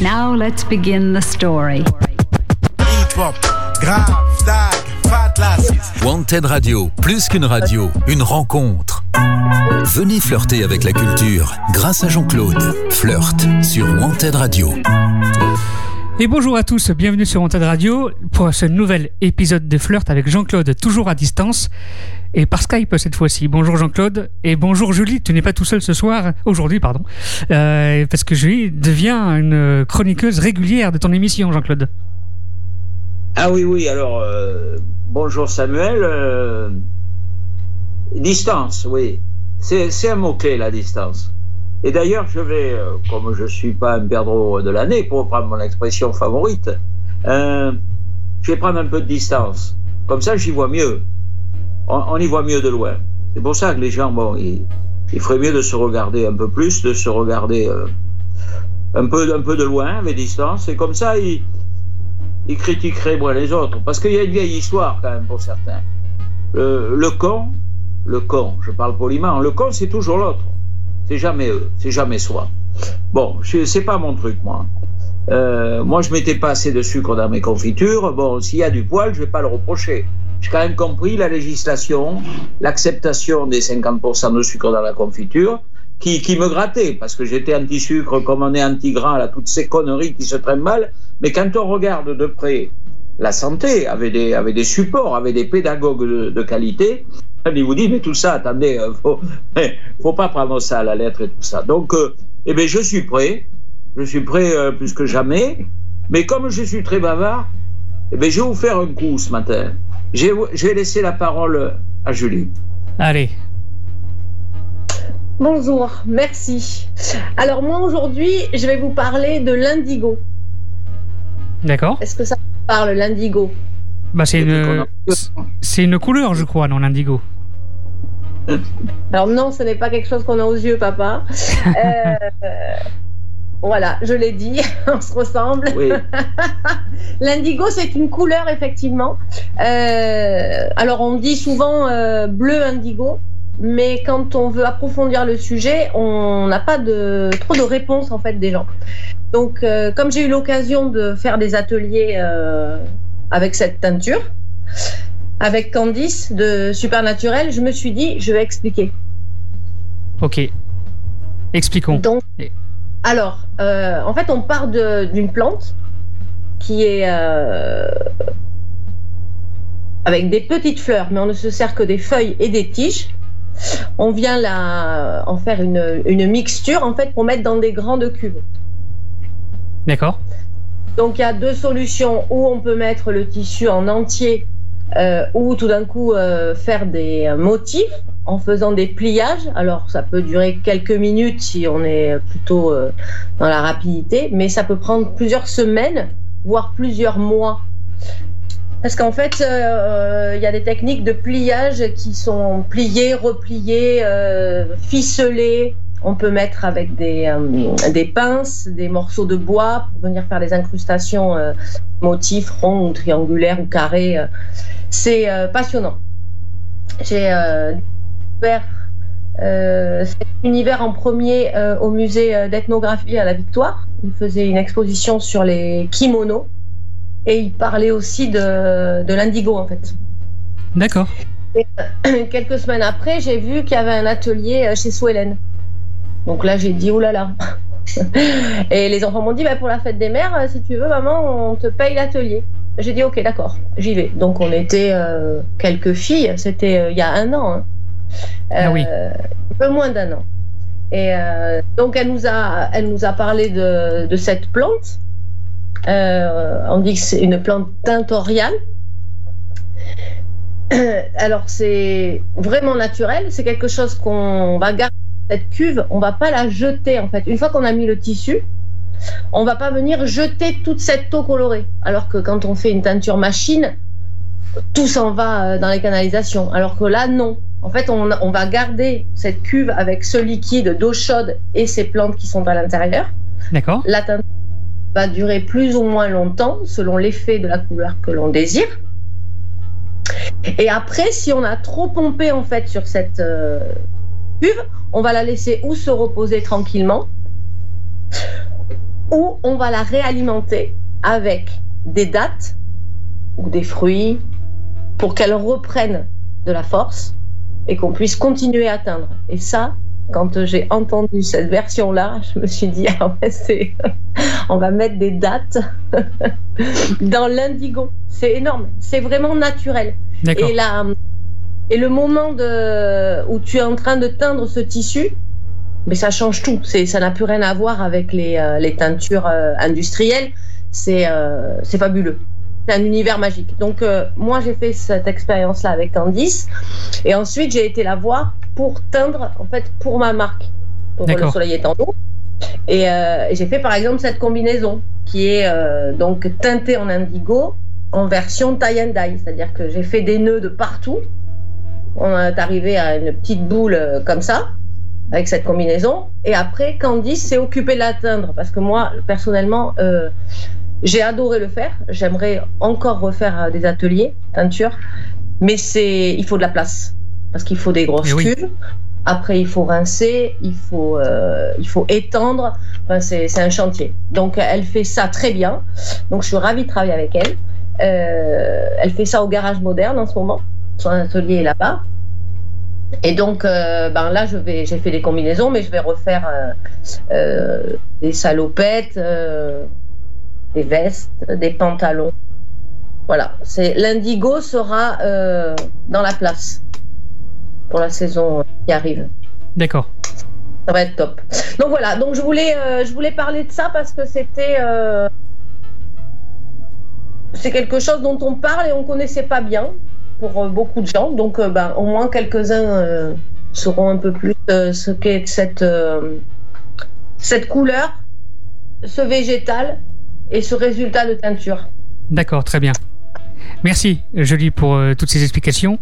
Now let's begin the story. Wanted Radio, plus qu'une radio, une rencontre. Venez flirter avec la culture grâce à Jean-Claude. Flirt sur Wanted Radio. Et bonjour à tous, bienvenue sur Wanted Radio pour ce nouvel épisode de Flirt avec Jean-Claude, toujours à distance et par Skype cette fois-ci. Bonjour Jean-Claude et bonjour Julie. Tu n'es pas tout seul ce soir, aujourd'hui, pardon, euh, parce que Julie devient une chroniqueuse régulière de ton émission, Jean-Claude. Ah oui, oui, alors euh, bonjour Samuel. Euh, distance, oui. C'est un mot-clé, la distance. Et d'ailleurs, je vais, euh, comme je ne suis pas un perdreau de l'année, pour prendre mon expression favorite, euh, je vais prendre un peu de distance. Comme ça, j'y vois mieux. On, y voit mieux de loin. C'est pour ça que les gens, bon, ils, il ferait mieux de se regarder un peu plus, de se regarder euh, un, peu, un peu de loin, avec distance. Et comme ça, ils, ils critiqueraient moins les autres. Parce qu'il y a une vieille histoire, quand même, pour certains. Le, le con, le con, je parle poliment, le con, c'est toujours l'autre. C'est jamais eux, c'est jamais soi. Bon, c'est pas mon truc, moi. Euh, moi, je mettais pas assez de sucre dans mes confitures. Bon, s'il y a du poil, je vais pas le reprocher. J'ai quand même compris la législation, l'acceptation des 50% de sucre dans la confiture, qui, qui me grattait, parce que j'étais anti-sucre comme on est anti-gras, là, toutes ces conneries qui se traînent mal. Mais quand on regarde de près la santé, avec des, des supports, avec des pédagogues de qualité, il vous dit, mais tout ça, attendez, euh, faut, faut pas prendre ça à la lettre et tout ça. Donc, euh, eh bien, je suis prêt, je suis prêt euh, plus que jamais, mais comme je suis très bavard, eh bien, je vais vous faire un coup ce matin. Je vais laisser la parole à Julie. Allez. Bonjour, merci. Alors moi aujourd'hui, je vais vous parler de l'indigo. D'accord. Est-ce que ça parle l'indigo? Bah, c'est une, c'est une couleur, je crois, non, l'indigo. Alors non, ce n'est pas quelque chose qu'on a aux yeux, papa. Euh, voilà, je l'ai dit, on se ressemble. Oui. L'indigo, c'est une couleur, effectivement. Euh, alors, on dit souvent euh, bleu indigo, mais quand on veut approfondir le sujet, on n'a pas de, trop de réponses, en fait, des gens. Donc, euh, comme j'ai eu l'occasion de faire des ateliers euh, avec cette teinture, avec Candice de Supernaturel, je me suis dit, je vais expliquer. Ok. Expliquons. Donc, alors, euh, en fait, on part d'une plante qui est euh, avec des petites fleurs, mais on ne se sert que des feuilles et des tiges. On vient la, en faire une, une mixture, en fait, pour mettre dans des grandes cuves. D'accord. Donc, il y a deux solutions où on peut mettre le tissu en entier euh, ou tout d'un coup euh, faire des motifs en faisant des pliages. Alors ça peut durer quelques minutes si on est plutôt euh, dans la rapidité, mais ça peut prendre plusieurs semaines, voire plusieurs mois. Parce qu'en fait, il y a des techniques de pliage qui sont pliées, repliées, ficelées. On peut mettre avec des, des pinces, des morceaux de bois pour venir faire des incrustations motifs ronds ou triangulaires ou carrés. C'est passionnant. J'ai découvert euh, cet univers en premier euh, au musée d'ethnographie à la Victoire. Il faisait une exposition sur les kimonos et il parlait aussi de, de l'indigo en fait. D'accord. Euh, quelques semaines après, j'ai vu qu'il y avait un atelier chez Swellen. Donc là, j'ai dit, oh là là. et les enfants m'ont dit, bah, pour la fête des mères, si tu veux, maman, on te paye l'atelier. J'ai dit, ok, d'accord, j'y vais. Donc on était euh, quelques filles, c'était euh, il y a un an. Hein. Ah oui. Euh, un peu moins d'un an. Et euh, donc, elle nous a, elle nous a parlé de, de cette plante. Euh, on dit que c'est une plante tintoriale. Alors, c'est vraiment naturel. C'est quelque chose qu'on va garder cette cuve. On va pas la jeter, en fait. Une fois qu'on a mis le tissu, on va pas venir jeter toute cette eau colorée. Alors que quand on fait une teinture machine, tout s'en va dans les canalisations. Alors que là, non. En fait, on, on, va garder cette cuve avec ce liquide d'eau chaude et ces plantes qui sont à l'intérieur. D'accord. La teinture va durer plus ou moins longtemps selon l'effet de la couleur que l'on désire. Et après, si on a trop pompé en fait sur cette euh, cuve, on va la laisser ou se reposer tranquillement, ou on va la réalimenter avec des dattes ou des fruits pour qu'elle reprenne de la force et qu'on puisse continuer à atteindre. Et ça, quand j'ai entendu cette version-là, je me suis dit, ah ouais, c'est... on va mettre des dates dans l'indigo. C'est énorme, c'est vraiment naturel. Et, là, et le moment de, où tu es en train de teindre ce tissu, mais ça change tout. C'est, ça n'a plus rien à voir avec les, euh, les teintures euh, industrielles. C'est, euh, c'est fabuleux. C'est un univers magique. Donc moi j'ai fait cette expérience-là avec Candice, et ensuite j'ai été la voir pour teindre en fait pour ma marque, pour le soleil est en eau. Et, et j'ai fait par exemple cette combinaison qui est donc teintée en indigo en version tie and dye, c'est-à-dire que j'ai fait des nœuds de partout. On est arrivé à une petite boule comme ça avec cette combinaison. Et après, Candice s'est occupée de l'atteindre parce que moi, personnellement, euh, j'ai adoré le faire. J'aimerais encore refaire euh, des ateliers peinture, mais c'est il faut de la place parce qu'il faut des grosses cuves. Après, il faut rincer, il faut, euh, il faut étendre. Enfin, c'est un chantier. Donc, elle fait ça très bien. Donc, je suis ravie de travailler avec elle. elle fait ça au garage moderne en ce moment. Son atelier est là-bas. Et donc, euh, ben là, je vais, j'ai fait des combinaisons, mais je vais refaire euh, euh, des salopettes, des vestes, des pantalons. Voilà, c'est l'indigo sera dans la place pour la saison qui arrive. D'accord. Ça va être top. Donc voilà, donc je voulais, je voulais parler de ça parce que c'était, c'est quelque chose dont on parle et on connaissait pas bien pour euh, beaucoup de gens. Donc, euh, ben, au moins quelques-uns euh, sauront un peu plus ce qu'est cette, cette couleur, ce végétal et ce résultat de teinture. D'accord, très bien. Merci, Jolie, pour toutes ces explications.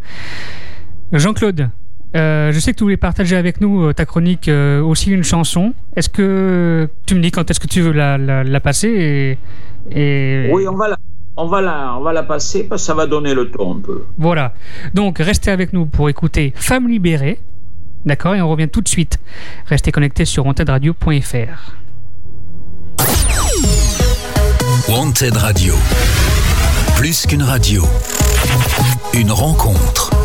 Jean-Claude, je sais que tu voulais partager avec nous ta chronique aussi une chanson. Est-ce que tu me dis quand est-ce que tu veux la, la, passer et... Oui, on va la, on va, la, on va la passer parce que ça va donner le ton un peu. Voilà. Donc, restez avec nous pour écouter Femme libérée. D'accord Et on revient tout de suite. Restez connectés sur wantedradio.fr. Wanted Radio. Plus qu'une radio. Une rencontre.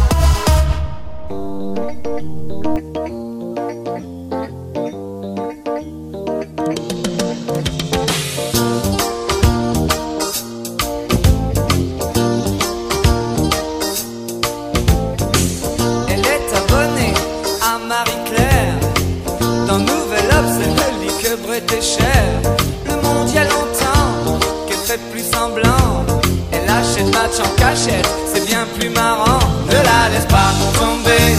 Le monde y a longtemps qu'elle fait plus semblant. Elle achète match en cachette, c'est bien plus marrant. Ne la laisse pas tomber,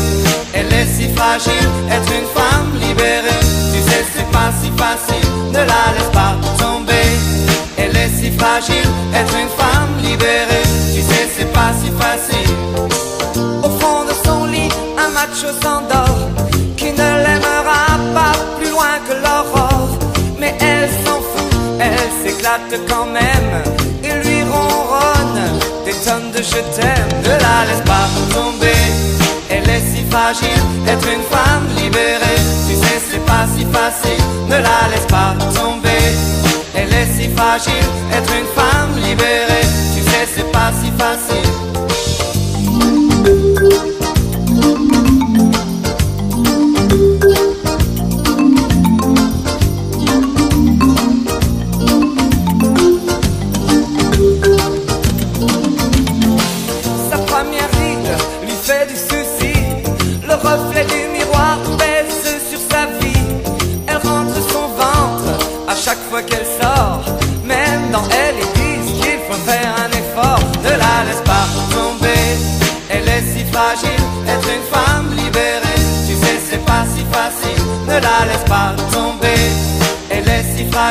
elle est si fragile. Être une femme libérée, tu sais, c'est pas si facile. Ne la laisse pas tomber, elle est si fragile. Être une femme libérée, tu sais, c'est pas si facile. Au fond de son lit, un macho s'endort qui quand même et lui ronronne des tonnes de je t'aime. Ne la laisse pas tomber, elle est si fragile. Être une femme libérée, tu sais, c'est pas si facile. Ne la laisse pas tomber, elle est si fragile. Être une femme libérée, tu sais, c'est pas si facile.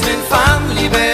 Elle est si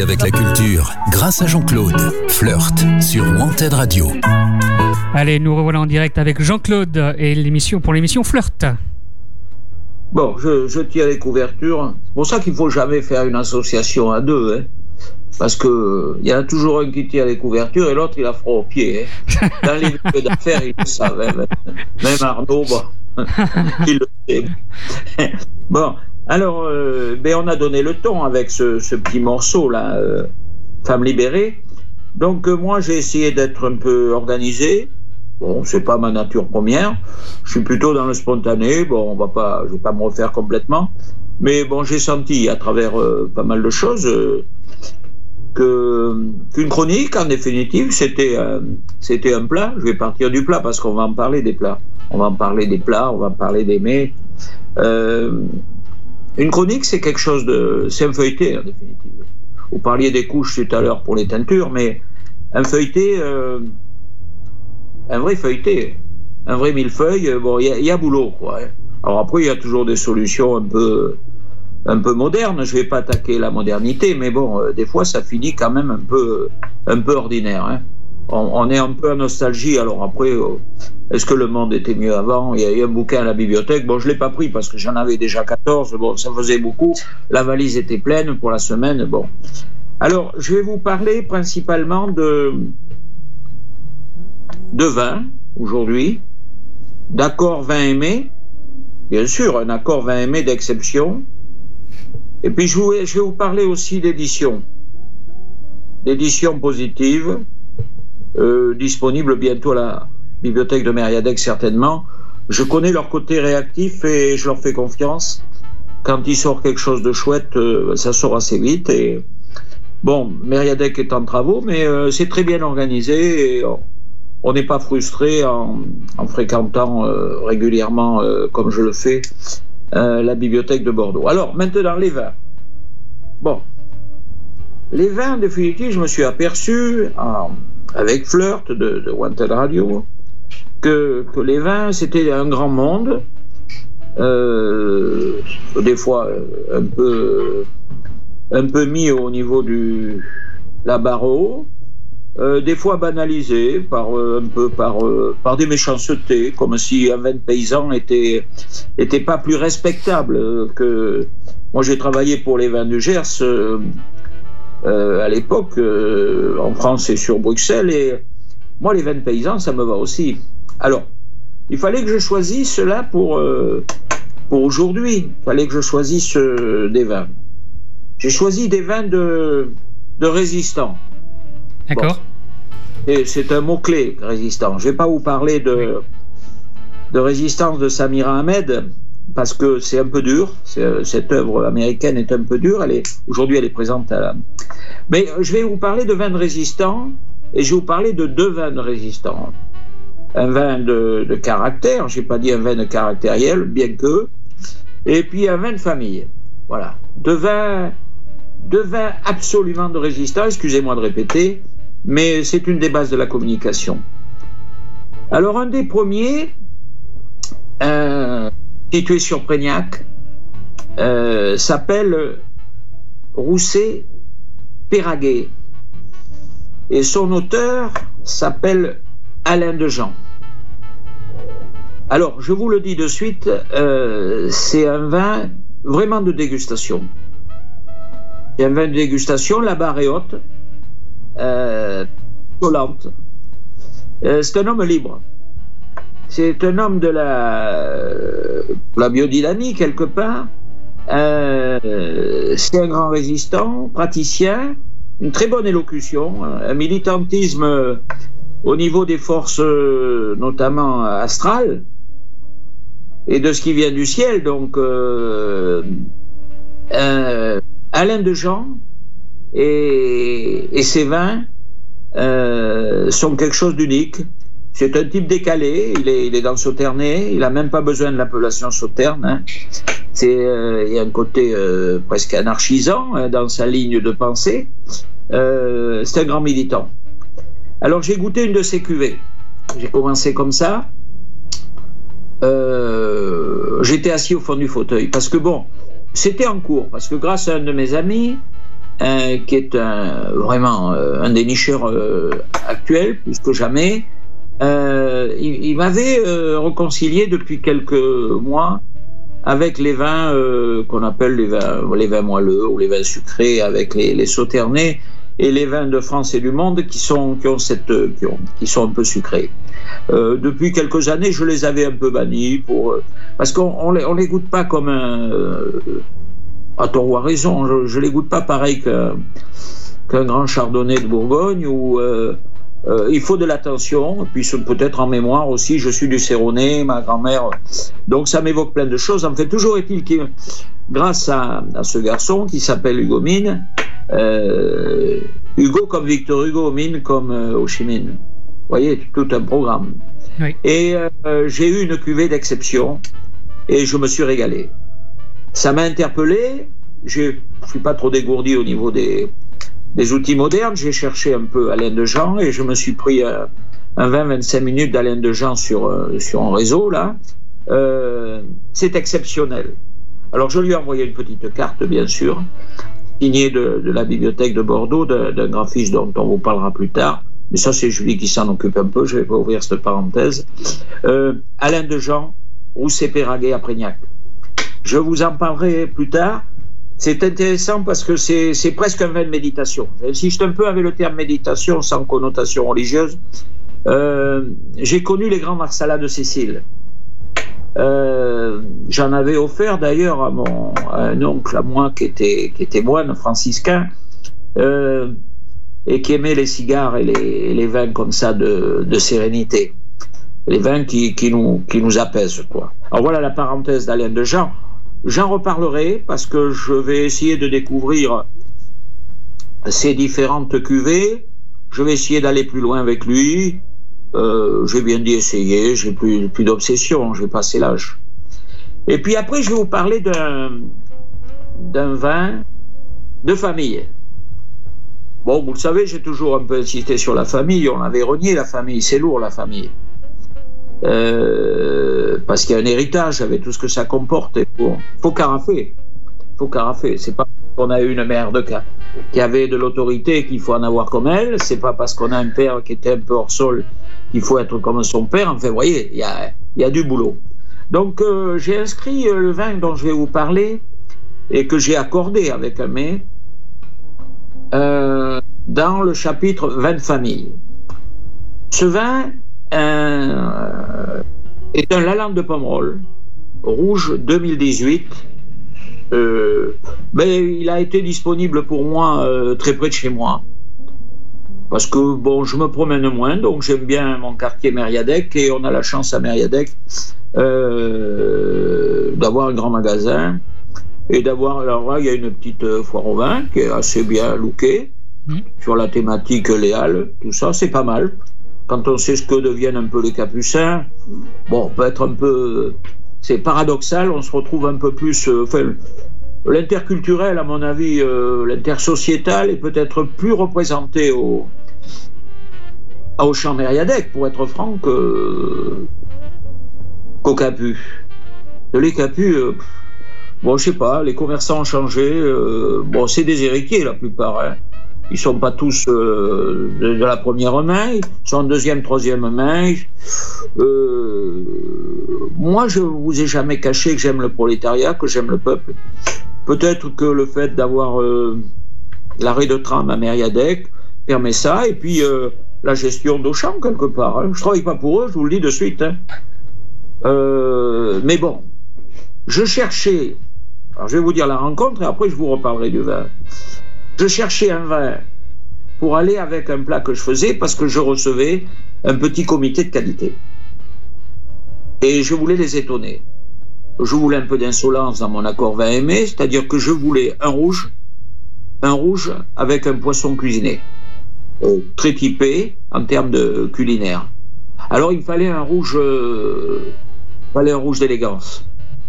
avec la culture grâce à Jean-Claude. Flirt sur Wanted Radio. Allez, nous revoilà en direct avec Jean-Claude et l'émission pour l'émission Flirt. Bon, je, je tiens les couvertures. C'est pour ça qu'il faut jamais faire une association à deux, hein. Parce que il y en a toujours un qui tient les couvertures et l'autre il a froid aux pieds. hein. Dans les milieux d'affaires, ils le savent. hein, même. Même Arnaud, bon, il le sait. Bon, alors, euh, ben on a donné le ton avec ce, petit morceau là, euh, Femme libérée. Donc euh, moi j'ai essayé d'être un peu organisé. Bon, c'est pas ma nature première. Je suis plutôt dans le spontané. Bon, on va pas, je vais pas me refaire complètement. Mais bon, j'ai senti à travers pas mal de choses qu'une chronique, en définitive, c'était c'était un plat. Je vais partir du plat parce qu'on va en parler des plats. On va en parler des plats, on va en parler des mets. Une chronique, c'est quelque chose de, c'est un feuilleté en définitive. Vous parliez des couches tout à l'heure pour les teintures, mais un feuilleté, euh, un vrai feuilleté, un vrai millefeuille, euh, bon, il y, a- boulot, quoi. hein. Alors après, il y a toujours des solutions un peu, un modernes. Je vais pas attaquer la modernité, mais bon, euh, des fois, ça finit quand même un peu, un peu ordinaire. hein. On, est un peu en nostalgie. Alors après, euh, est-ce que le monde était mieux avant? Il y a eu un bouquin à la bibliothèque. Bon, je l'ai pas pris parce que j'en avais déjà 14. Bon, ça faisait beaucoup. La valise était pleine pour la semaine. Bon. Alors, je vais vous parler principalement de, de vin aujourd'hui, d'accord vin aimé, bien sûr, un accord vin aimé d'exception. Et puis, je, je vais vous parler aussi d'édition, d'édition positive, euh, disponible bientôt à la bibliothèque de Mériadec certainement. Je connais leur côté réactif et je leur fais confiance. Quand il sort quelque chose de chouette, euh, ça sort assez vite. Et bon, Mériadec est en travaux, mais euh, c'est très bien organisé et on- n'est pas frustré en, en fréquentant régulièrement, comme je le fais, la bibliothèque de Bordeaux. Alors maintenant les vins. Bon, les vins, en je me suis aperçu en- avec Flirt de, de Wanted Radio que, les vins c'était un grand monde, euh, des fois euh, un peu mis au niveau du la barre haut, euh, des fois banalisé par un peu par des méchancetés, comme si un vin paysan était était pas plus respectable que moi j'ai travaillé pour les vins du Gers à l'époque euh, en France et sur Bruxelles et moi les vins de paysans ça me va aussi. Alors il fallait que je choisisse cela pour euh, pour aujourd'hui. Il fallait que je choisisse euh, des vins. J'ai choisi des vins de de résistants. D'accord Et c'est un mot-clé, résistant. Je ne vais pas vous parler de, de résistance de Samira Ahmed, parce que c'est un peu dur. C'est- Cette œuvre américaine est un peu dure. Elle est, aujourd'hui, elle est présente à la... Mais je vais vous parler de vins de résistants, et je vais vous parler de deux vins de résistants. Un vin de, de caractère, je n'ai pas dit un vin de caractériel, bien que, et puis un vin de famille. Voilà. Deux vins, deux vins absolument de résistants, excusez-moi de répéter, mais c'est une des bases de la communication. Alors, un des premiers, euh, situé sur Prégnac, euh, s'appelle Rousset Péraguet. Et son auteur s'appelle Alain Dejean. Alors, je vous le dis de suite, euh, c'est un vin vraiment de dégustation. C'est un vin de dégustation, la barre est haute, euh, collante. C'est un homme libre. C'est un homme de la, la biodynamie, quelque part. Euh, c'est un grand résistant, praticien, une très bonne élocution, un militantisme euh, au niveau des forces, euh, notamment astrales, et de ce qui vient du ciel. Donc, euh, euh, Alain de Jean et, et ses vins euh, sont quelque chose d'unique. C'est un type décalé, il est, dans le Sauternay, il n'a même pas besoin de l'appellation Sauterne. Hein. C'est, euh, il y a un côté euh, presque anarchisant hein, dans sa ligne de pensée. Euh, c'est un grand militant. Alors j'ai goûté une de ses cuvées. J'ai commencé comme ça. J'étais assis au fond du fauteuil parce que bon, c'était en cours parce que grâce à un de mes amis, euh, qui est un, vraiment un dénicheur actuel plus que jamais, euh, il, m'avait euh, réconcilié depuis quelques mois avec les vins euh, qu'on appelle les vins, moelleux ou les vins sucrés, avec les, les sauternais et les vins de France et du monde qui sont qui ont cette qui, ont, qui sont un peu sucrés. Euh, depuis quelques années, je les avais un peu bannis pour parce qu'on on les, goûte pas comme un euh, à tort ou à raison. Je, je les goûte pas pareil qu'un grand chardonnay de Bourgogne euh, euh, il faut de l'attention, puis peut-être en mémoire aussi, je suis du Séronais, ma grand-mère, donc ça m'évoque plein de choses. En fait, toujours est-il que grâce à, à, ce garçon qui s'appelle Hugo Mine, euh, Hugo comme Victor Hugo, Mine comme euh, Ho Chi Minh. Vous voyez, tout un programme. Oui. Et j'ai eu une cuvée d'exception et je me suis régalé. Ça m'a interpellé, je ne suis pas trop dégourdi au niveau des, des outils modernes. J'ai cherché un peu Alain de Jean et je me suis pris euh, un 20-25 minutes d'Alain de Jean sur, euh, sur un réseau là. Euh, c'est exceptionnel. Alors je lui ai envoyé une petite carte, bien sûr, signée de, la bibliothèque de Bordeaux, d'un graphiste dont on vous parlera plus tard. Mais ça, c'est Julie qui s'en occupe un peu. Je vais pas ouvrir cette parenthèse. Alain de Jean, Rousset Péraguet à Prégnac. Je vous en parlerai plus tard. C'est intéressant parce que c'est presque un vin de méditation. J'insiste un peu avec le terme méditation sans connotation religieuse. Euh, J'ai connu les grands Marsala de Cécile. Euh, J'en avais offert d'ailleurs à, mon, un oncle à moi qui était, moine franciscain euh, et qui aimait les cigares et les, vins comme ça de, sérénité. Les vins qui, qui, nous, qui nous apaisent. Quoi. Alors voilà la parenthèse d'Alain de Jean. J'en reparlerai parce que je vais essayer de découvrir ces différentes cuvées. Je vais essayer d'aller plus loin avec lui. Euh, j'ai bien dit essayer, j'ai plus, plus d'obsession, j'ai passé l'âge. Et puis après, je vais vous parler d'un vin de famille. Bon, vous le savez, j'ai toujours un peu insisté sur la famille. On avait renié la famille, c'est lourd la famille. Euh, parce qu'il y a un héritage avec tout ce que ça comporte. Il faut, faut carafer. faut carafer. C'est pas qu'on a eu une mère qui avait de l'autorité qu'il faut en avoir comme elle. C'est pas parce qu'on a un père qui était un peu hors sol qu'il faut être comme son père. Enfin, vous voyez, il y a, du boulot. Donc, euh, j'ai inscrit le vin dont je vais vous parler et que j'ai accordé avec un mais euh, dans le chapitre 20 familles. Ce vin euh, est un Lalande de Pomerol, rouge 2018. Euh, ben, il a été disponible pour moi euh, très près de chez moi. Parce que bon, je me promène moins, donc j'aime bien mon quartier Mériadec et on a la chance à Mériadec euh, d'avoir un grand magasin et d'avoir. Alors là, il y a une petite foire au vin qui est assez bien lookée Mmh. sur la thématique Léal, tout ça, c'est pas mal. Quand on sait ce que deviennent un peu les capucins, bon, on peut être un peu. C'est paradoxal, on se retrouve un peu plus. euh, Enfin, l'interculturel, à mon avis, euh, l'intersociétal est peut-être plus représenté au, au champ Mériadec, pour être franc, que, qu'au Capu. Les Capus, euh, bon, je sais pas, les commerçants ont changé. euh, bon, c'est des héritiers la plupart. Hein. Ils sont pas tous euh, de, la première main, ils sont deuxième, troisième main. Euh, moi, je vous ai jamais caché que j'aime le prolétariat, que j'aime le peuple. Peut-être que le fait d'avoir euh, l'arrêt de tram à Mériadec permet ça, et puis la gestion d'Auchan quelque part. hein. Je travaille pas pour eux, je vous le dis de suite. hein. Mais bon, je cherchais. Alors je vais vous dire la rencontre et après je vous reparlerai du vin. Je cherchais un vin pour aller avec un plat que je faisais parce que je recevais un petit comité de qualité. Et je voulais les étonner. Je voulais un peu d'insolence dans mon accord vin aimé, c'est-à-dire que je voulais un rouge, un rouge avec un poisson cuisiné, euh, très typé en termes de culinaire. Alors il fallait un rouge, euh, fallait un rouge d'élégance.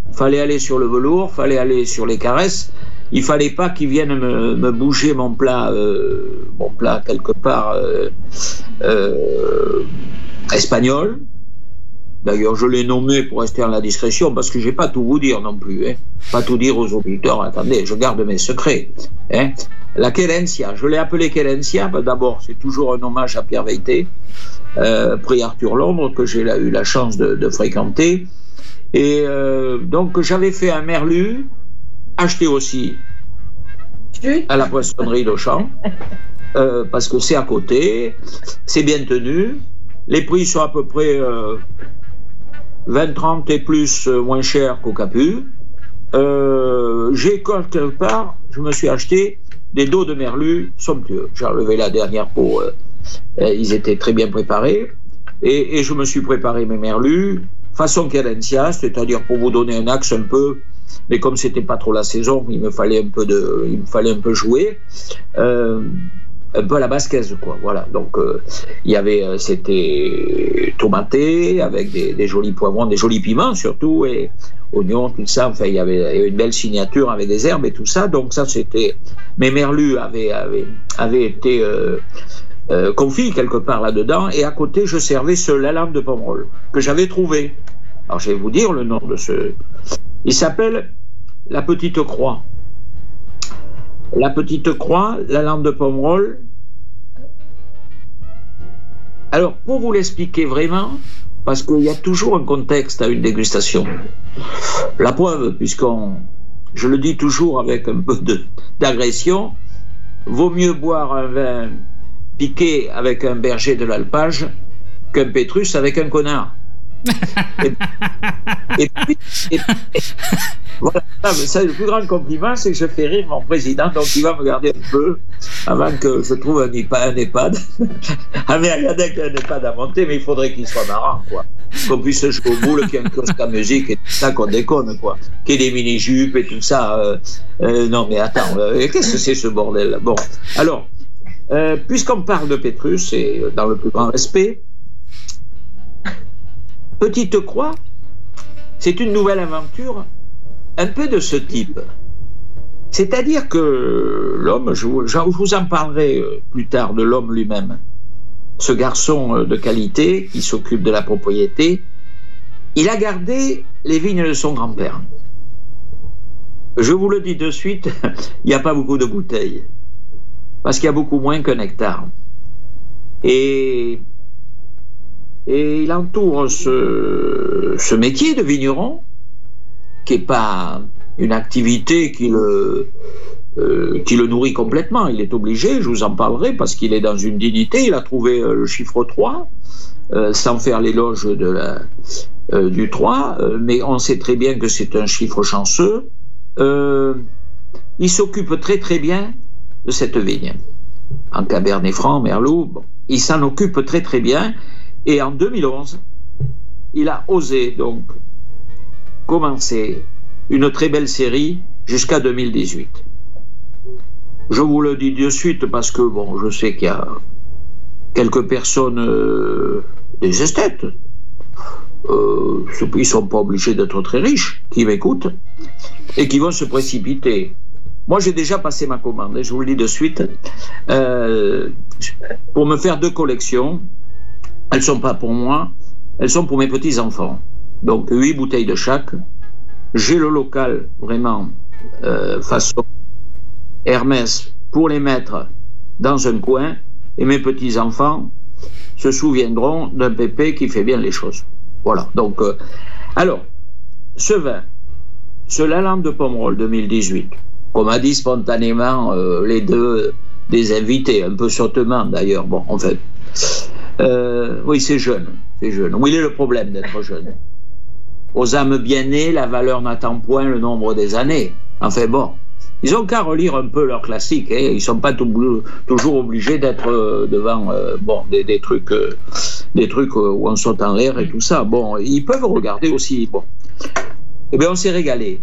Il fallait aller sur le velours, il fallait aller sur les caresses. Il fallait pas qu'ils viennent me, bouger mon plat, euh, mon plat quelque part euh, euh, espagnol. D'ailleurs, je l'ai nommé pour rester en la discrétion parce que j'ai pas tout vous dire non plus. Hein. Pas tout dire aux auditeurs. Attendez, je garde mes secrets. Hein. La Querencia, je l'ai appelé Querencia. ben, D'abord, c'est toujours un hommage à Pierre Veilleté, prix Arthur Londres, que j'ai eu la chance de, fréquenter. Et donc, j'avais fait un merlu, acheté aussi à la poissonnerie d'Auchan, euh, parce que c'est à côté, c'est bien tenu. Les prix sont à peu près euh, 20, 30 et plus euh, moins cher qu'au Capu. Euh, J'ai quelque part, je me suis acheté des dos de merlu somptueux. J'ai enlevé la dernière peau, euh, euh, ils étaient très bien préparés. Et, et je me suis préparé mes merlus façon cadencia, c'est-à-dire pour vous donner un axe un peu, mais comme c'était pas trop la saison, il me fallait un peu de, il me fallait un peu jouer, euh, un peu à la basquaise quoi. Voilà. Donc euh, il y avait, euh, c'était tomaté avec des, jolis poivrons, des jolis piments surtout et oignons, tout ça. Enfin il y avait une belle signature avec des herbes et tout ça. Donc ça c'était, mes merlus avaient avaient, avaient été euh, euh, confit quelque part là-dedans, et à côté, je servais ce lalande de pomerol que j'avais trouvé. Alors, je vais vous dire le nom de ce. Il s'appelle La Petite Croix. La Petite Croix, la lampe de pomerol. Alors, pour vous l'expliquer vraiment, parce qu'il y a toujours un contexte à une dégustation. La preuve, puisqu'on, je le dis toujours avec un peu d'agression, vaut mieux boire un vin piqué avec un berger de l'alpage qu'un pétrus avec un connard. Et, et et- voilà, ça, ça, le plus grand compliment, c'est que je fais rire mon président, donc il va me garder un peu avant que je trouve un. Un EHPAD. Ah, mais regardez qu'il y a un EHPAD à monter, mais il faudrait qu'il soit marrant, quoi. Qu'on puisse jouer au boule, qu'il y ait un kiosque à musique et tout ça, qu'on déconne, quoi. Qu'il y ait des mini-jupes et tout ça. euh, euh, non, mais attends, euh, qu'est-ce que c'est ce bordel Bon, alors, puisqu'on parle de Pétrus, et dans le plus grand respect, Petite Croix, c'est une nouvelle aventure un peu de ce type. C'est-à-dire que l'homme, je, vous- en parlerai euh, plus tard de l'homme lui-même, ce garçon euh, de qualité qui s'occupe de la propriété, il a gardé les vignes de son grand-père. Je vous le dis de suite, il n'y a pas beaucoup de bouteilles, parce qu'il y a beaucoup moins qu'un hectare. Et, et il entoure ce, métier de vigneron, qui n'est pas une activité qui le, euh, qui le nourrit complètement. Il est obligé, je vous en parlerai, parce qu'il est dans une dignité. Il a trouvé euh, le chiffre 3, euh, sans faire l'éloge du 3, euh, mais on sait très bien que c'est un chiffre chanceux. Il s'occupe très très bien de cette vigne. En Cabernet Franc, Merlot, il s'en occupe très très bien. Et en 2011, il a osé donc commencer une très belle série jusqu'à 2018. Je vous le dis de suite parce que bon, je sais qu'il y a quelques personnes, euh, des esthètes, euh, ils ne sont pas obligés d'être très riches, qui m'écoutent et qui vont se précipiter. Moi, j'ai déjà passé ma commande, et je vous le dis de suite, euh, pour me faire deux collections. Elles ne sont pas pour moi, elles sont pour mes petits-enfants. Donc, huit bouteilles de chaque. J'ai le local, vraiment, euh, façon Hermès, pour les mettre dans un coin, et mes petits-enfants se souviendront d'un pépé qui fait bien les choses. Voilà. Donc, euh, alors, ce vin, ce Lalande de Pomerol 2018, comme a dit spontanément euh, les deux des invités, un peu sottement d'ailleurs, bon, en fait. Euh, oui, c'est jeune, c'est jeune. Où il est le problème d'être jeune Aux âmes bien nées, la valeur n'attend point le nombre des années. Enfin bon, ils ont qu'à relire un peu leurs classiques. Hein. Ils sont pas toujours obligés d'être euh, devant euh, bon des, trucs, des trucs où on saute en l'air et tout ça. Bon, ils peuvent regarder aussi. Bon, eh bien, on s'est régalé.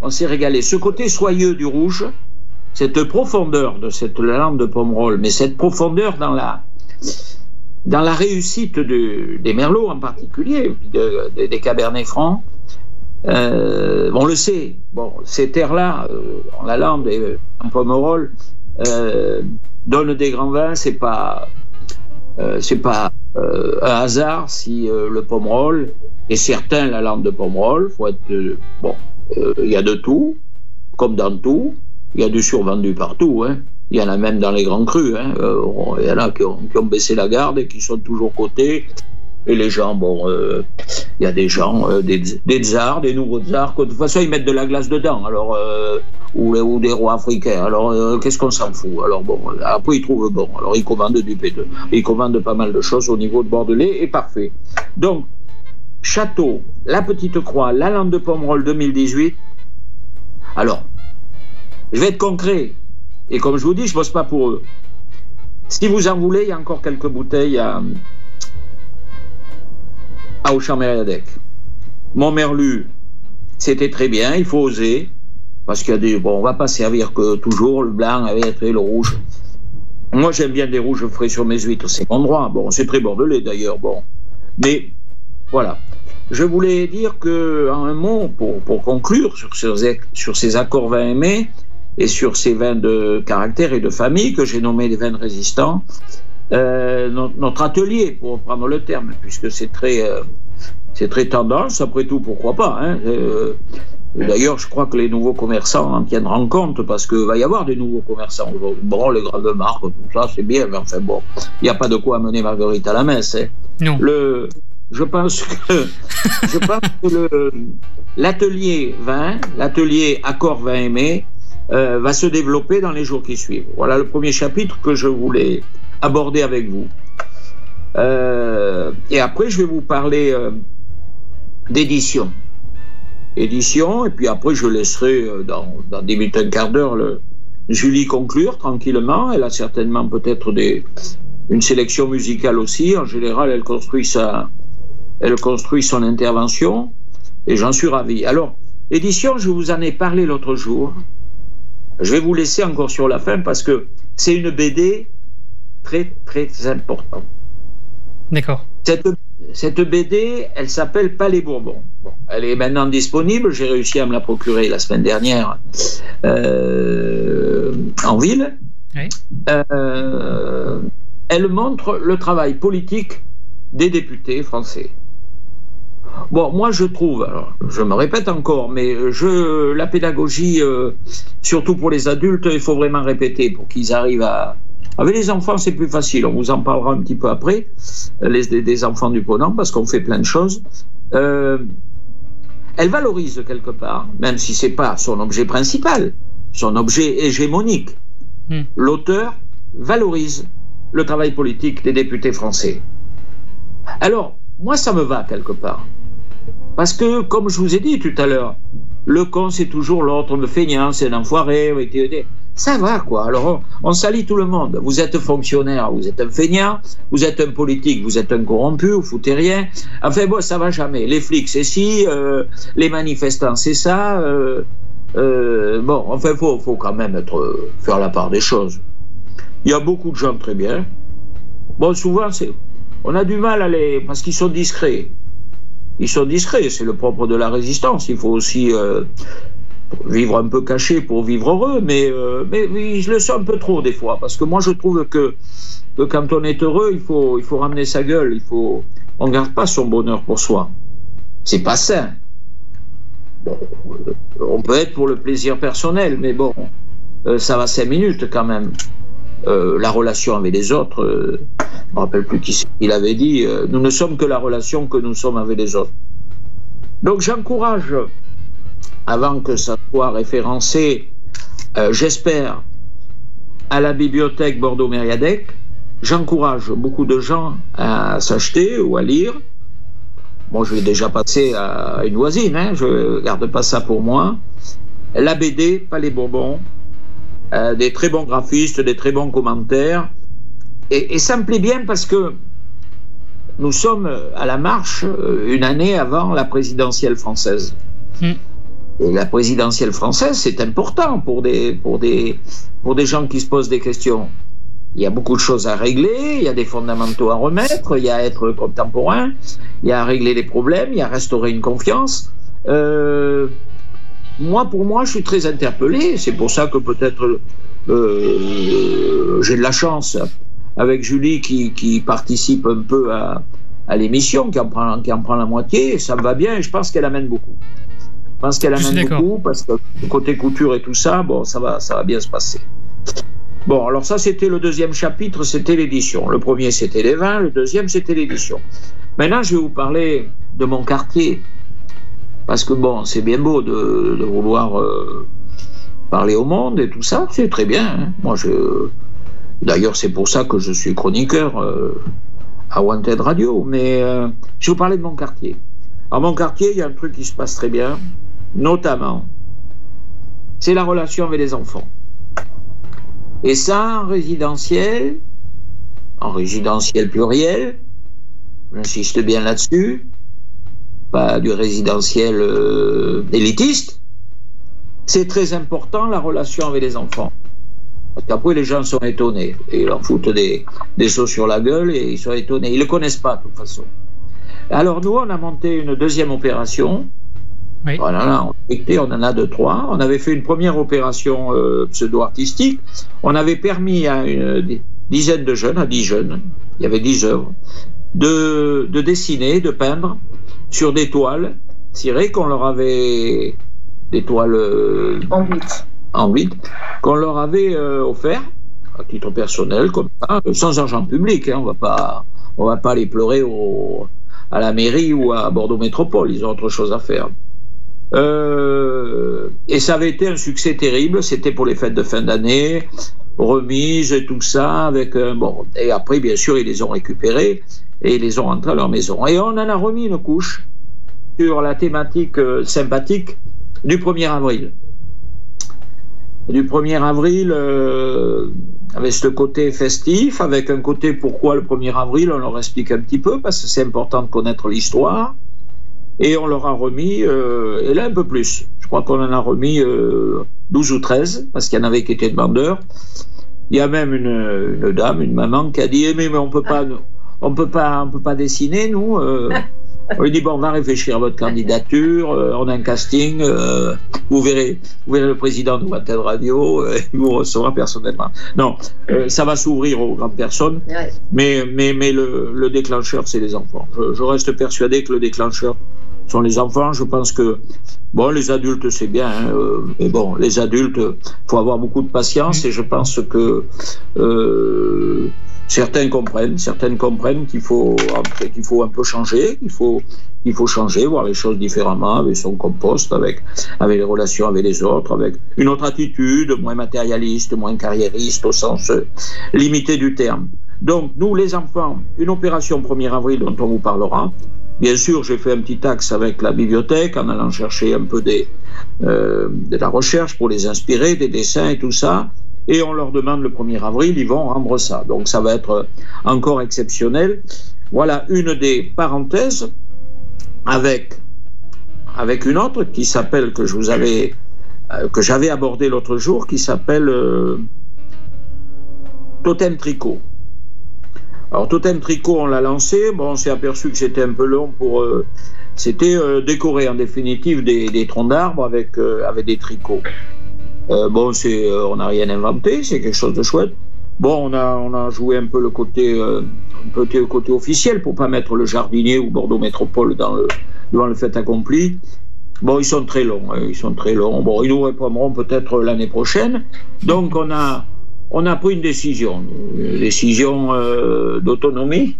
On s'est régalé. Ce côté soyeux du rouge, cette profondeur de cette lampe de Pomerol, mais cette profondeur dans la dans la réussite de, des merlots en particulier, de, de, des cabernets francs, euh, on le sait, bon, ces terres-là, euh, la lande et en Pomerol, euh, donnent des grands vins, c'est pas, euh, pas euh, un hasard si euh, le Pomerol est certain la lande de Pomerol, il y a de tout, comme dans tout, il y a du survendu partout, hein. Il y en a même dans les grands crus. Hein. il y en a qui ont, baissé la garde et qui sont toujours cotés. Et les gens, bon, il euh, y a des gens, euh, des, tsars, des nouveaux tsars, que de toute façon ils mettent de la glace dedans, alors, euh, ou, ou, des rois africains. Alors qu'est-ce qu'on s'en fout? Alors bon, après ils trouvent bon. Alors ils commandent du P2. Ils commandent pas mal de choses au niveau de Bordelais et parfait. Donc, Château, La Petite Croix, La Lande de Pomerol 2018. Alors, je vais être concret. Et comme je vous dis, je bosse pas pour eux. Si vous en voulez, il y a encore quelques bouteilles à, à Auchan-Mériadec. Mon merlu, c'était très bien, il faut oser, parce qu'il y a des. Bon, on va pas servir que toujours le blanc avec le rouge. Moi, j'aime bien des rouges frais sur mes huîtres, c'est mon droit. Bon, c'est très bordelais d'ailleurs, bon. Mais voilà. Je voulais dire que, en un mot, pour, pour conclure sur ces, sur ces accords vins aimés et sur ces vins de caractère et de famille que j'ai nommés des vins résistants, euh, notre atelier, pour prendre le terme, puisque c'est très, euh, c'est très tendance, après tout, pourquoi pas. Hein, euh, D'ailleurs, je crois que les nouveaux commerçants en tiendront compte, parce qu'il va y avoir des nouveaux commerçants. Bon, les grandes marques, tout ça, c'est bien, mais enfin bon, il n'y a pas de quoi amener Marguerite à la messe. Hein. Non. Le, je pense que, je pense que l'atelier vin, l'atelier accord vin aimé, euh, va se développer dans les jours qui suivent. Voilà le premier chapitre que je voulais aborder avec vous. Euh, et après, je vais vous parler euh, d'édition. Édition, et puis après, je laisserai dans, dans 10 minutes, un quart d'heure, Julie conclure tranquillement. Elle a certainement peut-être des, une sélection musicale aussi. En général, elle construit, sa, elle construit son intervention, et j'en suis ravi. Alors, édition, je vous en ai parlé l'autre jour. Je vais vous laisser encore sur la fin parce que c'est une BD très très important. D'accord. Cette, cette, BD, elle s'appelle Palais Bourbon. Bon, elle est maintenant disponible. J'ai réussi à me la procurer la semaine dernière euh, en ville. Oui. Euh, elle montre le travail politique des députés français. Bon, moi je trouve, alors, je me répète encore, mais je, la pédagogie, euh, surtout pour les adultes, il faut vraiment répéter pour qu'ils arrivent à, avec les enfants, c'est plus facile. On vous en parlera un petit peu après, les, des enfants du Ponant, parce qu'on fait plein de choses. Euh, elle valorise quelque part, même si c'est pas son objet principal, son objet hégémonique. Hmm. L'auteur valorise le travail politique des députés français. Alors, moi, ça me va quelque part. Parce que, comme je vous ai dit tout à l'heure, le con, c'est toujours l'autre, me feignant, c'est un enfoiré, ça va quoi. Alors on, on, salit tout le monde. Vous êtes fonctionnaire, vous êtes un feignant, vous êtes un politique, vous êtes un corrompu, vous foutez rien. Enfin bon, ça va jamais. Les flics c'est ci, euh, les manifestants c'est ça. Euh, euh, bon, enfin faut faut quand même être faire la part des choses. Il y a beaucoup de gens très bien. Bon, souvent c'est on a du mal à les parce qu'ils sont discrets. Ils sont discrets, c'est le propre de la résistance. Il faut aussi euh, vivre un peu caché pour vivre heureux, mais, euh, mais, mais, je le sens un peu trop des fois, parce que moi je trouve que, quand on est heureux, il faut, il faut ramener sa gueule, il faut, on ne garde pas son bonheur pour soi. C'est pas sain. On peut être pour le plaisir personnel, mais bon, euh, ça va cinq minutes quand même. Euh, la relation avec les autres. euh, je me rappelle plus qui il avait dit. euh, nous ne sommes que la relation que nous sommes avec les autres. Donc j'encourage, avant que ça soit référencé, j'espère, à la bibliothèque Bordeaux-Mériadec, j'encourage beaucoup de gens à s'acheter ou à lire. Moi, je vais déjà passer à une voisine, hein, je ne garde pas ça pour moi. La BD, pas les euh, des très bons graphistes, des très bons commentaires. Et, et ça me plaît bien parce que nous sommes à la marche euh, une année avant la présidentielle française. Hmm. Et la présidentielle française, c'est important pour des, pour, des, pour des gens qui se posent des questions. Il y a beaucoup de choses à régler, il y a des fondamentaux à remettre, il y a à être contemporain, il y a à régler les problèmes, il y a à restaurer une confiance. Euh, moi, pour moi, je suis très interpellé. C'est pour ça que peut-être euh, j'ai de la chance avec Julie qui, qui participe un peu à, à l'émission, qui, en prend- qui en prend la moitié. et Ça me va bien et je pense qu'elle amène beaucoup. Je pense qu'elle amène beaucoup parce que côté couture et tout ça, bon, ça va, ça va bien se passer. Bon, alors ça, c'était le deuxième chapitre, c'était l'édition. Le premier, c'était les vins, le deuxième, c'était l'édition. Maintenant, je vais vous parler de mon quartier. Parce que bon, c'est bien beau de, vouloir euh, parler au monde et tout ça, c'est très bien. hein. Moi, je. D'ailleurs, c'est pour ça que je suis chroniqueur euh, à Wanted Radio. Mais euh, je vais vous parler de mon quartier. Alors, mon quartier, il y a un truc qui se passe très bien, notamment, c'est la relation avec les enfants. Et ça, en résidentiel, en résidentiel pluriel, j'insiste bien là-dessus, pas du résidentiel euh, élitiste, c'est très important la relation avec les enfants. Parce qu'après, les gens sont étonnés. Et ils leur foutent des, des sauts sur la gueule et ils sont étonnés. Ils ne le connaissent pas, de toute façon. Alors, nous, on a monté une deuxième opération. Oui. Voilà, on, était- on en a deux, trois. On avait fait une première opération euh, pseudo-artistique. On avait permis à une dizaine de jeunes, à dix jeunes, il y avait dix œuvres, de, de dessiner, de peindre sur des toiles cirées qu'on leur avait des toiles euh, En en qu'on leur avait euh, offert à titre personnel comme ça, euh, sans argent public. hein. on va pas on va pas les pleurer au, à la mairie ou à Bordeaux Métropole. Ils ont autre chose à faire. Euh, et ça avait été un succès terrible. C'était pour les fêtes de fin d'année, remise et tout ça. Avec un, bon et après bien sûr ils les ont récupérés et ils les ont rentrés à leur maison. Et on en a remis une couche sur la thématique euh, sympathique du 1er avril du 1er avril euh, avec ce côté festif, avec un côté pourquoi le 1er avril, on leur explique un petit peu, parce que c'est important de connaître l'histoire. Et on leur a remis, euh, et là un peu plus, je crois qu'on en a remis euh, 12 ou 13, parce qu'il y en avait qui étaient demandeurs. Il y a même une, une dame, une maman, qui a dit, Eh, mais, mais on peut pas, on peut pas, on peut pas dessiner, nous. euh. On lui dit, bon, on va réfléchir à votre candidature, euh, on a un casting, euh, vous verrez, vous verrez le président de Wanted Radio, euh, il vous recevra personnellement. Non, euh, ça va s'ouvrir aux grandes personnes, Ouais. mais, mais, mais le, le déclencheur, c'est les enfants. Je, je reste persuadé que le déclencheur sont les enfants. Je pense que, bon, les adultes, c'est bien, hein, euh, mais bon, les adultes, faut avoir beaucoup de patience et je pense que euh, certains comprennent, certaines comprennent qu'il faut, qu'il faut un peu changer, qu'il faut, faut changer, voir les choses différemment avec son compost, avec, avec les relations avec les autres, avec une autre attitude, moins matérialiste, moins carriériste au sens euh, limité du terme. Donc, nous, les enfants, une opération 1er avril dont on vous parlera. Bien sûr, j'ai fait un petit axe avec la bibliothèque en allant chercher un peu euh, de la recherche pour les inspirer, des dessins et tout ça. Et on leur demande le 1er avril, ils vont rendre ça. Donc ça va être encore exceptionnel. Voilà une des parenthèses avec, avec une autre qui s'appelle, que je vous avais, euh, que j'avais abordé l'autre jour, qui s'appelle euh, Totem Tricot. Alors Totem Tricot, on l'a lancé. Bon, on s'est aperçu que c'était un peu long pour. euh, c'était euh, décorer en définitive des, des troncs d'arbres avec, euh, avec des tricots. Euh, bon, c'est, on n'a rien inventé, c'est quelque chose de chouette. Bon, on a, on a joué un peu le côté, un peu le côté officiel pour pas mettre le jardinier ou Bordeaux Métropole dans le, devant le fait accompli. Bon, ils sont très longs, hein, ils sont très longs. Bon, ils nous répondront peut-être l'année prochaine. Donc, on a, on a pris une décision, une décision euh, d'autonomie.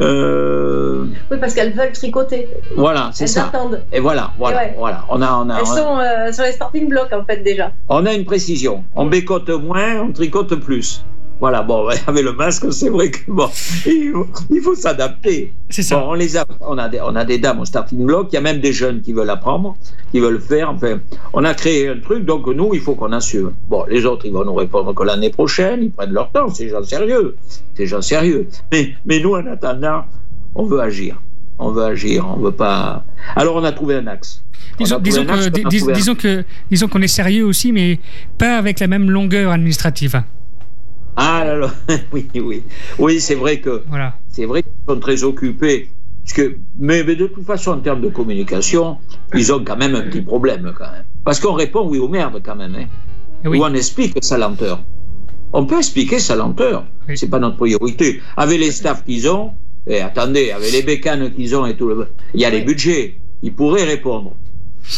Euh, Oui, parce qu'elles veulent tricoter. voilà, c'est Elles ça. attendent. Et voilà, voilà, ouais. voilà. On a, on a, Elles on sont euh, sur les starting blocks, en fait, déjà. on a une précision. On bécote moins, on tricote plus. Voilà, bon, avec le masque, c'est vrai que bon, il faut, s'adapter. C'est ça. Bon, on les a, on a des, on a des dames au starting block. Il y a même des jeunes qui veulent apprendre, qui veulent faire. Enfin, on a créé un truc, donc nous, il faut qu'on assume. Bon, les autres, ils vont nous répondre que l'année prochaine, ils prennent leur temps. C'est gens sérieux, c'est gens sérieux. Mais, mais nous, en attendant, on veut agir. On veut agir. On veut pas. Alors, on a trouvé un axe. On Disons, axe, que, dis- disons que, disons qu'on est sérieux aussi, mais pas avec la même longueur administrative. Ah là là, oui, oui, oui, c'est vrai que Voilà. c'est vrai qu'ils sont très occupés. Parce que, mais, mais de toute façon, en termes de communication, ils ont quand même un petit problème quand même. Parce qu'on répond oui ou merde quand même. Hein. Oui. Ou on explique sa lenteur. On peut expliquer sa lenteur. Oui. C'est pas notre priorité. Avec les staffs qu'ils ont, et attendez, avec les bécanes qu'ils ont et tout le, il y a les budgets. Ils pourraient répondre.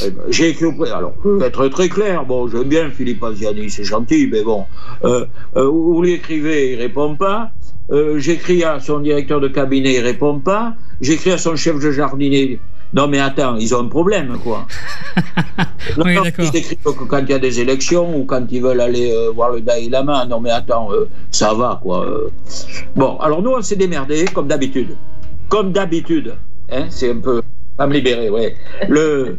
Eh ben, J'ai écrit au alors, pour être très clair, bon, j'aime bien Philippe Aziani, c'est gentil, mais bon, euh, euh, vous lui écrivez, il répond pas. Euh, J'écris à son directeur de cabinet, il répond pas. J'écris à son chef de jardinier. Non, mais attends, ils ont un problème, quoi. Non, Oui, ils écrivent que quand il y a des élections ou quand ils veulent aller voir le Dalai Lama. Non, mais attends, ça va, quoi. Bon, alors nous, on s'est démerdé, comme d'habitude. Comme d'habitude. Hein, c'est un peu. Pas me libérer, ouais. Le,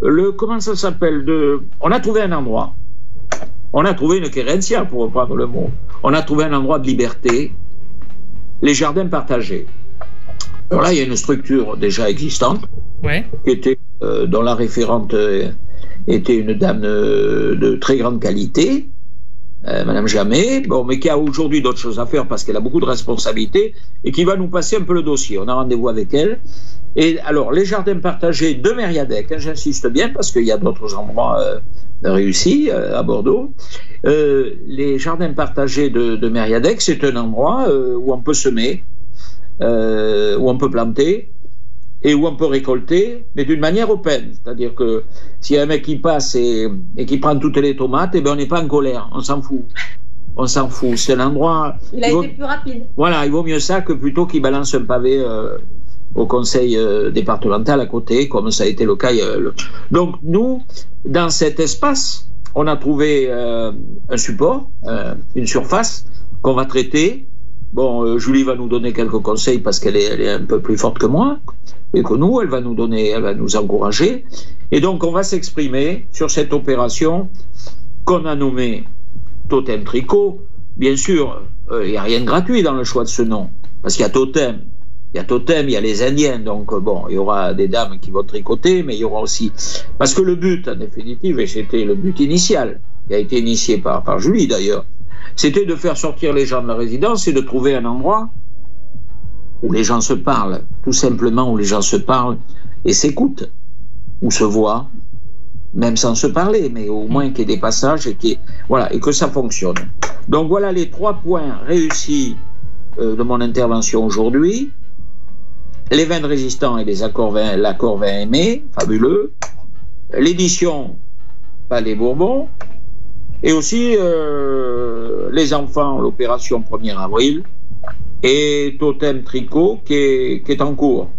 le. Comment ça s'appelle de, On a trouvé un endroit. On a trouvé une quérencia, pour reprendre le mot. On a trouvé un endroit de liberté. Les jardins partagés. Alors là, il y a une structure déjà existante Ouais. qui était, euh, dont la référente euh, était une dame euh, de très grande qualité, euh, Madame Jamais, bon, mais qui a aujourd'hui d'autres choses à faire parce qu'elle a beaucoup de responsabilités et qui va nous passer un peu le dossier. On a rendez-vous avec elle. Et alors, les jardins partagés de Mériadec, hein, j'insiste bien parce qu'il y a d'autres endroits euh, réussis euh, à Bordeaux. Euh, les jardins partagés de, de Mériadec, c'est un endroit où on peut semer, où on peut planter, et où on peut récolter, mais d'une manière open. C'est-à-dire que s'il y a un mec qui passe et, et qui prend toutes les tomates, eh ben on n'est pas en colère, on s'en fout. On s'en fout. C'est un endroit. Il a il vaut- été plus rapide. Voilà, il vaut mieux ça que plutôt qu'il balance un pavé euh, au conseil euh, départemental à côté, comme ça a été le cas. Donc nous, dans cet espace, on a trouvé euh, un support, euh, une surface qu'on va traiter. Bon, Julie va nous donner quelques conseils parce qu'elle est, est un peu plus forte que moi et que nous, elle va nous donner, elle va nous encourager. Et donc, on va s'exprimer sur cette opération qu'on a nommée Totem Tricot. Bien sûr, il n'y a rien de gratuit dans le choix de ce nom parce qu'il y a Totem. Il y a Totem, il y a les Indiens, donc bon, il y aura des dames qui vont tricoter, mais il y aura aussi... Parce que le but, en définitive, et c'était le but initial, qui a été initié par, par Julie d'ailleurs, c'était de faire sortir les gens de la résidence et de trouver un endroit où les gens se parlent, tout simplement où les gens se parlent et s'écoutent, ou se voient, même sans se parler, mais au moins qu'il y ait des passages et, ait- voilà, et que ça fonctionne. Donc voilà les trois points réussis euh, de mon intervention aujourd'hui. Les vins de résistants et les accords vins, l'accord vin aimé, fabuleux. L'édition Palais Bourbon. Et aussi euh, les enfants, l'opération 1er avril. Et Totem Tricot qui est, en cours.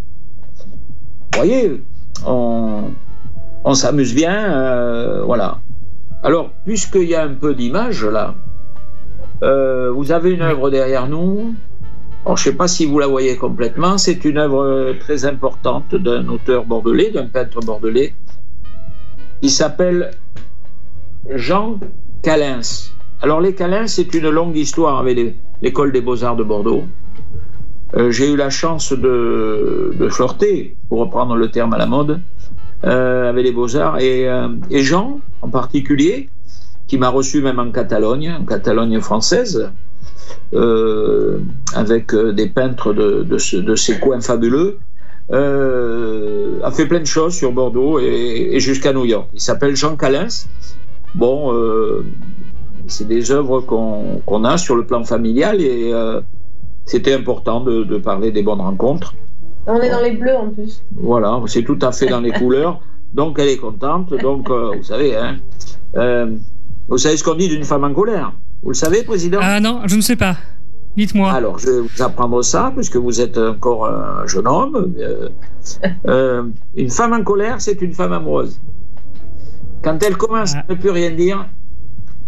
Vous voyez, on, s'amuse bien. euh, voilà. Alors, puisqu'il y a un peu d'images là, euh, vous avez une œuvre derrière nous. Je ne sais pas si vous la voyez complètement. C'est une œuvre euh, très importante d'un auteur bordelais, d'un peintre bordelais, qui s'appelle Jean Calins. Alors, les Calins, c'est une longue histoire avec l'école des beaux-arts de Bordeaux. Euh, J'ai eu la chance de, flirter, pour reprendre le terme à la mode, euh, avec les beaux-arts. Et, Jean, en particulier, qui m'a reçu même en Catalogne, en Catalogne française, avec euh, des peintres de, de, ce- de ces coins fabuleux, euh, a fait plein de choses sur Bordeaux et, et jusqu'à New York. Il s'appelle Jean Calins. Bon, euh, c'est des œuvres qu'on a sur le plan familial et euh, c'était important de, de parler des bonnes rencontres. On est dans les bleus en plus. Voilà, c'est tout à fait dans les couleurs. Donc elle est contente. Donc euh, vous savez, hein, euh, vous savez ce qu'on dit d'une femme en colère? Vous le savez, Président Ah non, je ne sais pas. Dites-moi. Alors, je vais vous apprendre ça, puisque vous êtes encore un jeune homme. Euh, euh, une femme en colère, c'est une femme amoureuse. Quand elle commence Ah. à ne plus rien dire,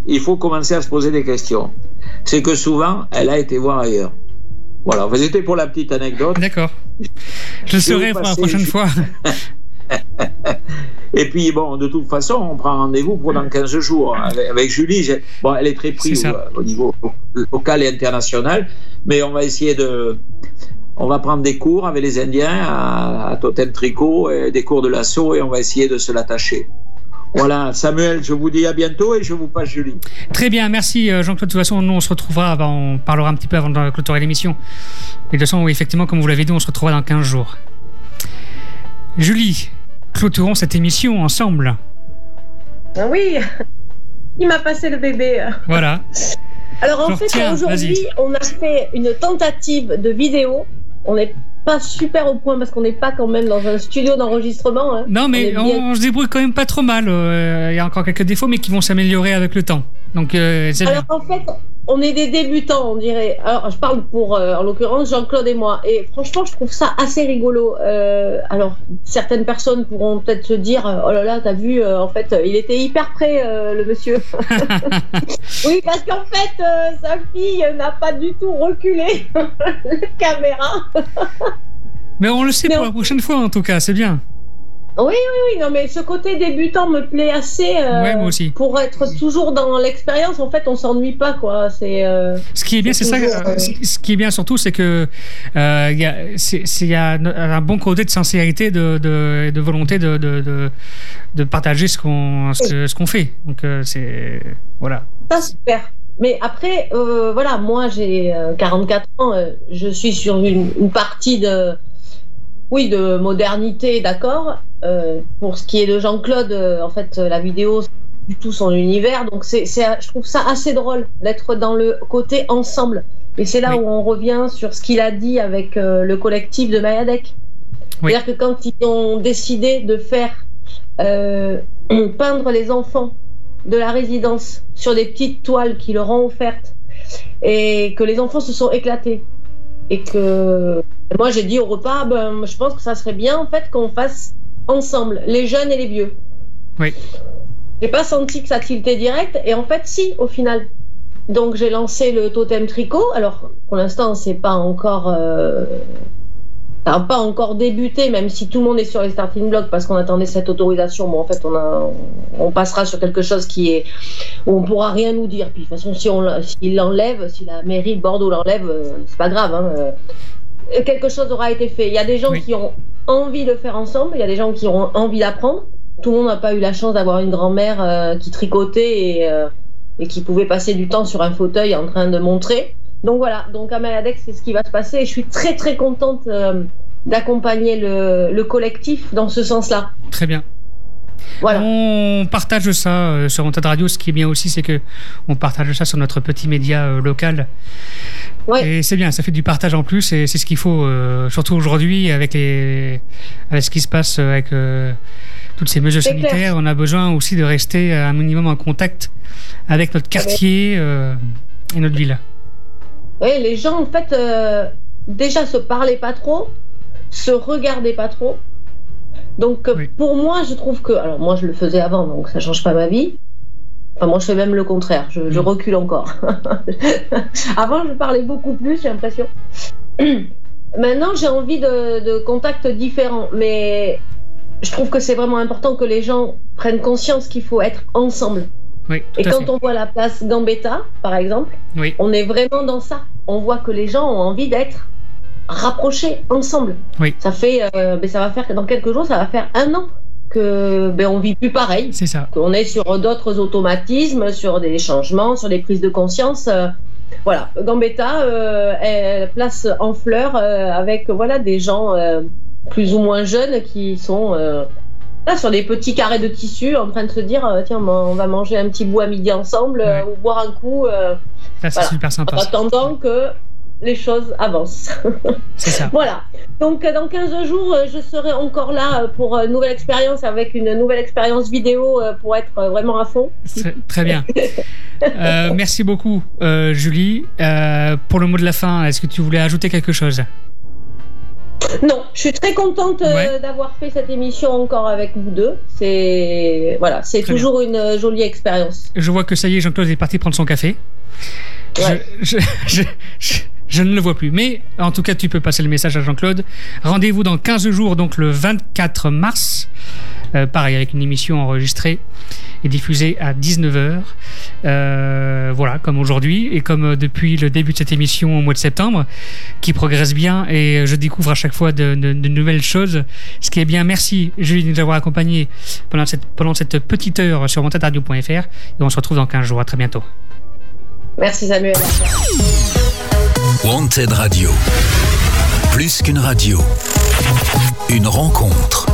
il faut commencer à se poser des questions. C'est que souvent, elle a été voir ailleurs. Voilà, Enfin, c'était pour la petite anecdote. D'accord. Je Je vous pour la prochaine fois. Et puis, bon, de toute façon, on prend rendez-vous pour dans 15 jours. Avec, avec Julie, bon, elle est très prise ça. au, au niveau local et international, mais on va essayer de. On va prendre des cours avec les Indiens à, à Totem Tricot, et des cours de l'assaut, et on va essayer de se l'attacher. Voilà, Samuel, je vous dis à bientôt et je vous passe Julie. Très bien, merci euh, Jean-Claude. De toute façon, nous on se retrouvera, on parlera un petit peu avant de clôturer l'émission. Et de toute façon, effectivement, comme vous l'avez dit, on se retrouvera dans 15 jours. Julie, clôturons cette émission ensemble. Ah oui, il m'a passé le bébé. Voilà. Alors en Alors, fait, aujourd'hui, on a fait une tentative de vidéo. On n'est pas super au point parce qu'on n'est pas quand même dans un studio d'enregistrement. hein. Non, mais On bien- se débrouille quand même pas trop mal. euh, Il y a encore quelques défauts, mais qui vont s'améliorer avec le temps. Donc, euh, c'est bien. Alors en fait, on est des débutants, on dirait. Alors je parle pour, euh, en l'occurrence, Jean-Claude et moi. Et franchement, je trouve ça assez rigolo. Euh, alors certaines personnes pourront peut-être se dire, euh, oh là là, t'as vu, euh, en fait, il était hyper prêt, euh, le monsieur. oui, parce qu'en fait, sa fille n'a pas du tout reculé la caméra. Mais on le sait Mais pour on- la prochaine fois, en tout cas, c'est bien. Oui, non, mais ce côté débutant me plaît assez. euh, Ouais, moi aussi. Pour être toujours dans l'expérience, en fait, on s'ennuie pas, quoi. C'est. euh, Ce qui est bien, c'est ça. euh, ce qui est bien surtout, c'est que il y a, c'est- c'est- il y a un bon côté de sincérité, de, de, de volonté de, de, de, de partager ce qu'on ce que- ce qu'on fait. Donc c'est voilà. Ça, super. Mais après, voilà, moi j'ai euh, 44 ans, je suis sur une, une partie de, oui, de modernité, d'accord. Euh, pour ce qui est de Jean-Claude, euh, en fait, la vidéo, du tout son univers, donc c'est, c'est, je trouve ça assez drôle d'être dans le côté ensemble. Et c'est là Oui. où on revient sur ce qu'il a dit avec euh, le collectif de Mayadec. Oui. C'est-à-dire que quand ils ont décidé de faire peindre les enfants de la résidence sur des petites toiles qui leur ont offertes et que les enfants se sont éclatés et que moi j'ai dit au repas ben, je pense que ça serait bien en fait qu'on fasse ensemble les jeunes et les vieux Oui. j'ai pas senti que ça tiltait direct et en fait si au final donc j'ai lancé le totem tricot alors pour l'instant c'est pas encore euh, ça n'a pas encore débuté, même si tout le monde est sur les starting blocks parce qu'on attendait cette autorisation. Bon, en fait, on, a, on passera sur quelque chose qui est où on pourra rien nous dire. Puis de toute façon, si on s'il l'enlève, si la mairie de Bordeaux l'enlève, euh, c'est pas grave. hein, euh, quelque chose aura été fait. Il y a des gens Oui. qui ont envie de faire ensemble. Il y a des gens qui ont envie d'apprendre. Tout le monde n'a pas eu la chance d'avoir une grand-mère euh, qui tricotait et, euh, et qui pouvait passer du temps sur un fauteuil en train de montrer. Donc voilà, donc à Maladex, c'est ce qui va se passer. Et je suis très très contente euh, d'accompagner le, le collectif dans ce sens-là. Très bien. Voilà. On partage ça euh, sur Antenne Radio. Ce qui est bien aussi, c'est que on partage ça sur notre petit média euh, local. Ouais. Et c'est bien, ça fait du partage en plus et c'est ce qu'il faut, euh, surtout aujourd'hui avec, les, avec ce qui se passe avec euh, toutes ces mesures clair. sanitaires. On a besoin aussi de rester à un minimum en contact avec notre quartier euh, et notre ville. Oui, les gens, en fait, déjà se parlaient pas trop, se regardaient pas trop. Donc, euh, Oui. pour moi, je trouve que. Alors, moi, je le faisais avant, donc ça change pas ma vie. Enfin, moi, je fais même le contraire. Je, je Mm. recule encore. avant, je parlais beaucoup plus, j'ai l'impression. Maintenant, j'ai envie de, de contacts différents. Mais je trouve que c'est vraiment important que les gens prennent conscience qu'il faut être ensemble. Oui, Et quand fait. on voit la place Gambetta, par exemple, Oui, on est vraiment dans ça. On voit que les gens ont envie d'être rapprochés ensemble. Oui. Ça fait, euh, ben, ça va faire dans quelques jours, ça va faire un an que ben, on vit plus pareil. c'est ça. Qu'on est sur d'autres automatismes, sur des changements, sur des prises de conscience. euh, voilà, Gambetta, euh, elle place en fleurs euh, avec voilà des gens plus ou moins jeunes qui sont là sur des petits carrés de tissu en train de se dire tiens on va manger un petit bout à midi ensemble euh, ou boire un coup. euh, Ça, c'est Voilà. super en sympa. ça. attendant que les choses avancent. C'est ça. voilà. Donc, euh, dans 15 jours, euh, je serai encore là euh, pour une nouvelle expérience avec une nouvelle expérience vidéo pour être vraiment à fond. Très, bien. Euh, merci beaucoup, euh, Julie. Euh, pour le mot de la fin, est-ce que tu voulais ajouter quelque chose? Non, je suis très contente Ouais. d'avoir fait cette émission encore avec vous deux. C'est voilà, c'est toujours une jolie expérience. Je vois que ça y est, Jean-Claude est parti prendre son café. Je- Ouais. Je, je- je- je ne le vois plus. Mais en tout cas, tu peux passer le message à Jean-Claude. Rendez-vous dans 15 jours, donc le 24 mars. Euh, pareil, avec une émission enregistrée et diffusée à 19h. Euh, voilà, comme aujourd'hui et comme euh, depuis le début de cette émission au mois de septembre, qui progresse bien et je découvre à chaque fois de, nouvelles choses. Ce qui est bien, merci Julie de nous avoir accompagnés pendant cette, pendant cette petite heure sur montadradio.fr et on se retrouve dans 15 jours. À très bientôt. Merci Samuel. Wanted Radio. Plus qu'une radio. Une rencontre.